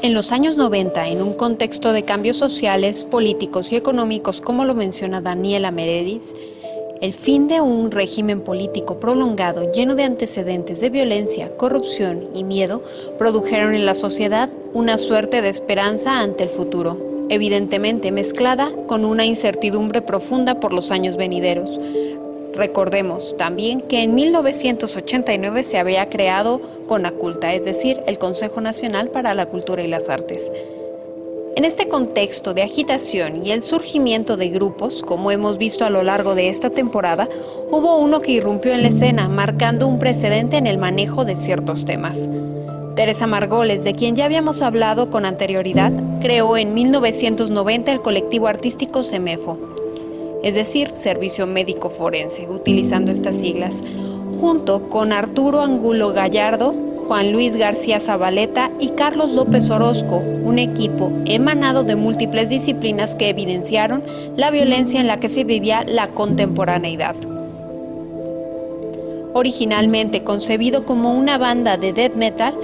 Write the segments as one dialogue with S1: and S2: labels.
S1: En los años 90, en un contexto de cambios sociales, políticos y económicos, como lo menciona Daniela Meredith, el fin de un régimen político prolongado lleno de antecedentes de violencia, corrupción y miedo produjeron en la sociedad una suerte de esperanza ante el futuro, evidentemente mezclada con una incertidumbre profunda por los años venideros, Recordemos también que en 1989 se había creado CONACULTA, es decir, el Consejo Nacional para la Cultura y las Artes. En este contexto de agitación y el surgimiento de grupos, como hemos visto a lo largo de esta temporada, hubo uno que irrumpió en la escena, marcando un precedente en el manejo de ciertos temas. Teresa Margoles, de quien ya habíamos hablado con anterioridad, creó en 1990 el colectivo artístico CEMEFO, es decir, Servicio Médico Forense, utilizando estas siglas, junto con Arturo Angulo Gallardo, Juan Luis García Zabaleta y Carlos López Orozco, un equipo emanado de múltiples disciplinas que evidenciaron la violencia en la que se vivía la contemporaneidad. Originalmente concebido como una banda de death metal,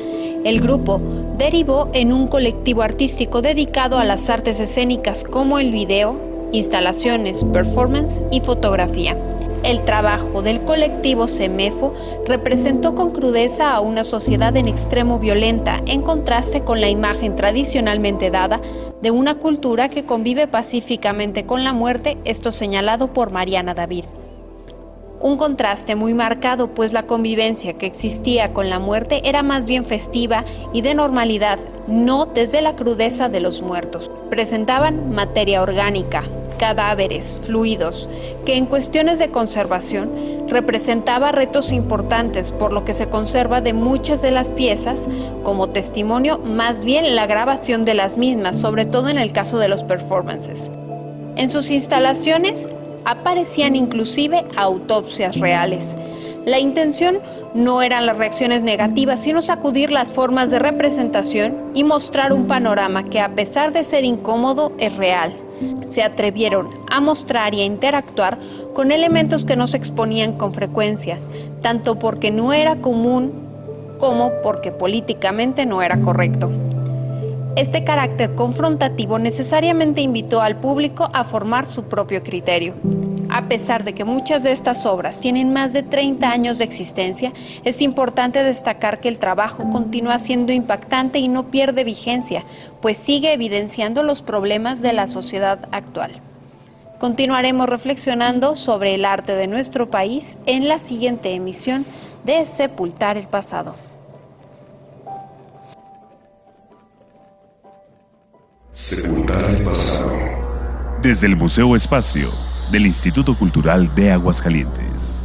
S1: el grupo derivó en un colectivo artístico dedicado a las artes escénicas como el video, instalaciones, performance y fotografía. El trabajo del colectivo CEMEFO representó con crudeza a una sociedad en extremo violenta, en contraste con la imagen tradicionalmente dada de una cultura que convive pacíficamente con la muerte, esto señalado por Mariana David. Un contraste muy marcado, pues la convivencia que existía con la muerte era más bien festiva y de normalidad, no desde la crudeza de los muertos. Presentaban materia orgánica, cadáveres, fluidos, que en cuestiones de conservación representaba retos importantes, por lo que se conserva de muchas de las piezas como testimonio más bien la grabación de las mismas, sobre todo en el caso de los performances. En sus instalaciones aparecían inclusive autopsias reales. La intención no eran las reacciones negativas, sino sacudir las formas de representación y mostrar un panorama que a pesar de ser incómodo es real se atrevieron a mostrar y a interactuar con elementos que no se exponían con frecuencia, tanto porque no era común como porque políticamente no era correcto. Este carácter confrontativo necesariamente invitó al público a formar su propio criterio. A pesar de que muchas de estas obras tienen más de 30 años de existencia, es importante destacar que el trabajo continúa siendo impactante y no pierde vigencia, pues sigue evidenciando los problemas de la sociedad actual. Continuaremos reflexionando sobre el arte de nuestro país en la siguiente emisión de Sepultar el Pasado.
S2: Sepultar el pasado.
S3: Desde el Museo Espacio del Instituto Cultural de Aguascalientes.